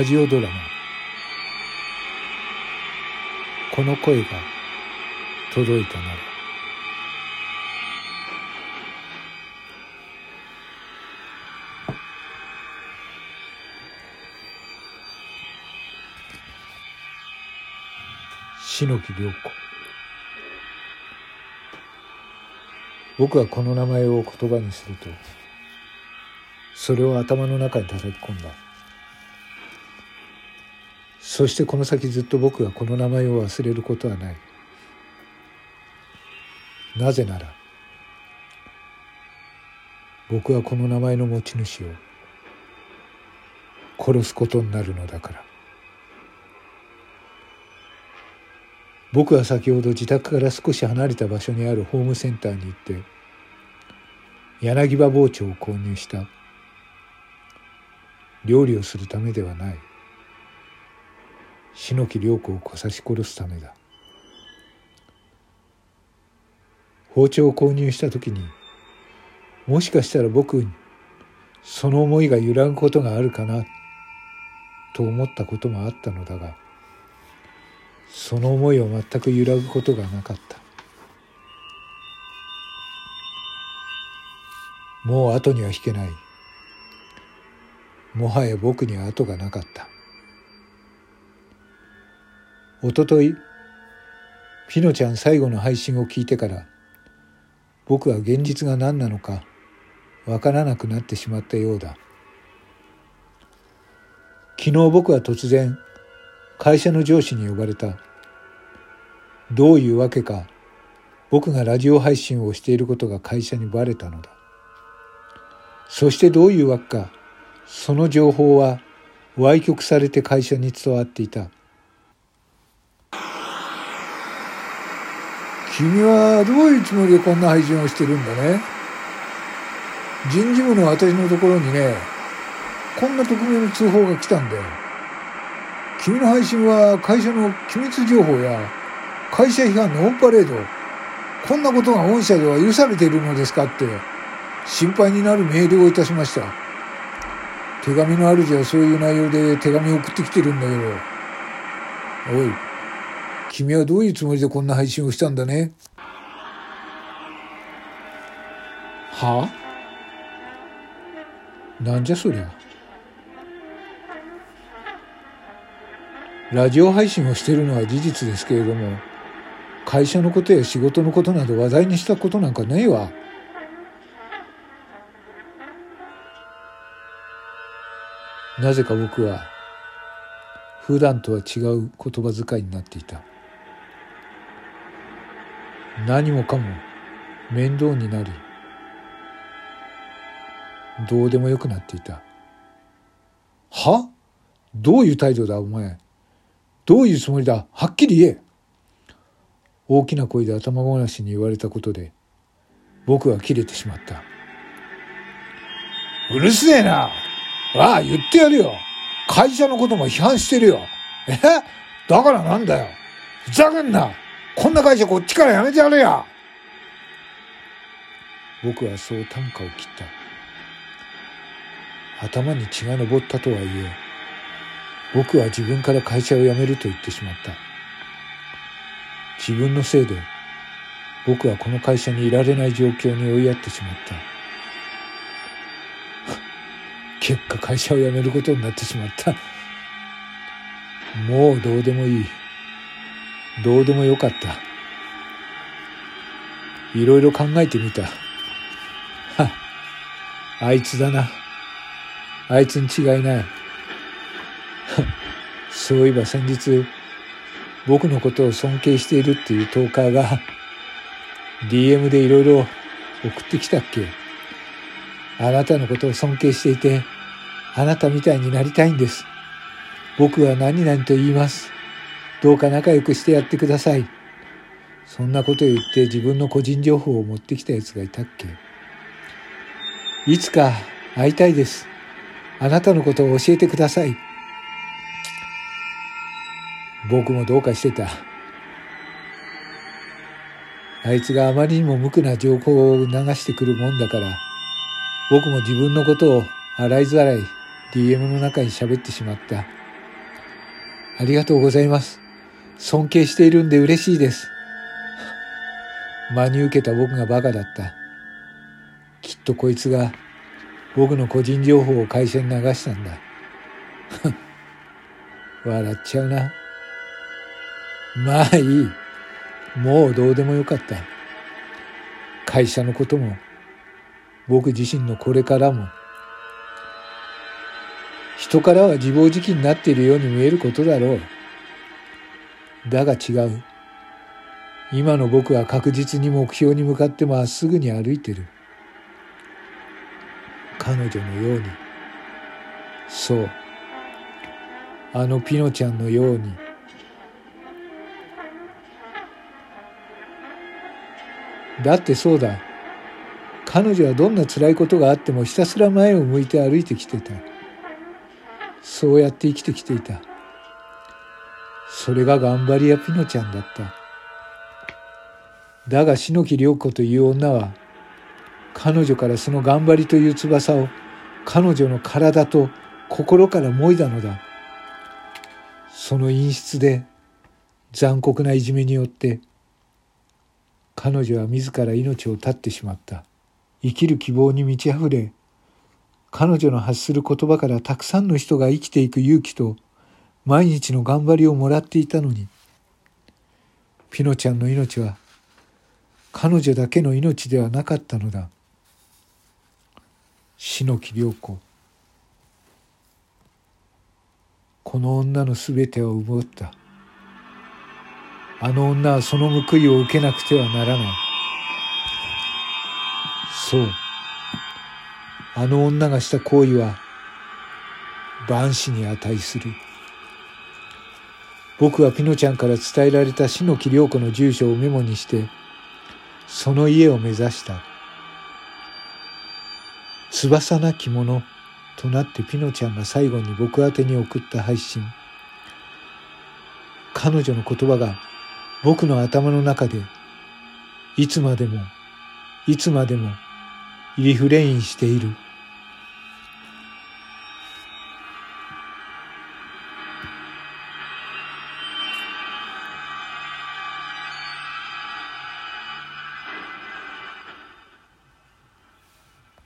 ラジオドラマ。この声が届いたなら。篠木涼子。僕はこの名前を言葉にするとそれを頭の中に叩き込んだ。そしてこの先ずっと僕はこの名前を忘れることはない。なぜなら僕はこの名前の持ち主を殺すことになるのだから。僕は先ほど自宅から少し離れた場所にあるホームセンターに行って柳葉包丁を購入した。料理をするためではない。篠木涼子を刺し殺すためだ。包丁を購入した時にもしかしたら僕にその思いが揺らぐことがあるかなと思ったこともあったのだがその思いは全く揺らぐことがなかった。もう後には引けない。もはや僕には後がなかった。おとといピノちゃん最後の配信を聞いてから僕は現実が何なのかわからなくなってしまったようだ昨日僕は突然会社の上司に呼ばれた。どういうわけか、僕がラジオ配信をしていることが会社にバレたのだ。そしてどういうわけか、その情報は歪曲されて会社に伝わっていた。君はどういうつもりでこんな配信をしてるんだね？人事部の私のところにね、こんな匿名の通報が来たんだよ。君の配信は会社の機密情報や会社批判のオンパレード、こんなことが御社では許されているのですかって心配になるメールをいたしました。手紙の主はそういう内容で手紙を送ってきてるんだけど、おい、君はどういうつもりでこんな配信をしたんだね？は？あなんじゃそりゃ？ラジオ配信をしているのは事実ですけれども、会社のことや仕事のことなど話題にしたことなんかねえわ。なぜか僕は普段とは違う言葉遣いになっていた。何もかも面倒になり、どうでもよくなっていた。は？どういう態度だお前？どういうつもりだ？はっきり言え。大きな声で頭ごなしに言われたことで僕は切れてしまった。うるせえな！ああ、言ってやるよ。会社のことも批判してるよ。え？だからなんだよ。ふざけんな！こんな会社こっちからやめてやれや僕はそう短歌を切った。頭に血が上ったとはいえ、僕は自分から会社を辞めると言ってしまった。自分のせいで僕はこの会社にいられない状況に追いやってしまった。結果会社を辞めることになってしまった。もうどうでもいい。どうでもよかった。いろいろ考えてみた。は、あいつだな。あいつに違いない。そういえば先日、僕のことを尊敬しているっていうトーカーが、DM でいろいろ送ってきたっけあなたのことを尊敬していて、あなたみたいになりたいんです。僕は何々と言います。どうか仲良くしてやってください。そんなこと言って自分の個人情報を持ってきた奴がいたっけいつか会いたいです。あなたのことを教えてください。僕もどうかしてた。あいつがあまりにも無垢な情報を流してくるもんだから、僕も自分のことを洗いざらい DM の中に喋ってしまった。ありがとうございます。尊敬しているんで嬉しいです。真に受けた僕がバカだった。きっとこいつが僕の個人情報を会社に流したんだ。笑っちゃうな。まあいい。もうどうでもよかった。会社のことも、僕自身のこれからも、人からは自暴自棄になっているように見えることだろう。だが違う。今の僕は確実に目標に向かってまっすぐに歩いてる。彼女のように。そう。あのピノちゃんのように。だってそうだ。彼女はどんな辛いことがあってもひたすら前を向いて歩いてきてた。そうやって生きてきていた。それが頑張り屋ピノちゃんだった。だが篠木涼子という女は彼女からその頑張りという翼を彼女の体と心からもいだのだ。その陰湿で残酷ないじめによって彼女は自ら命を絶ってしまった。生きる希望に満ち溢れ、彼女の発する言葉からたくさんの人が生きていく勇気と毎日の頑張りをもらっていたのに、ピノちゃんの命は彼女だけの命ではなかったのだ。篠木涼子。この女のすべてを奪った。あの女はその報いを受けなくてはならない。そう。あの女がした行為は万死に値する。僕はピノちゃんから伝えられた篠木涼子の住所をメモにして、その家を目指した。翼なき者となってピノちゃんが最後に僕宛に送った配信。彼女の言葉が僕の頭の中でいつまでもいつまでもリフレインしている。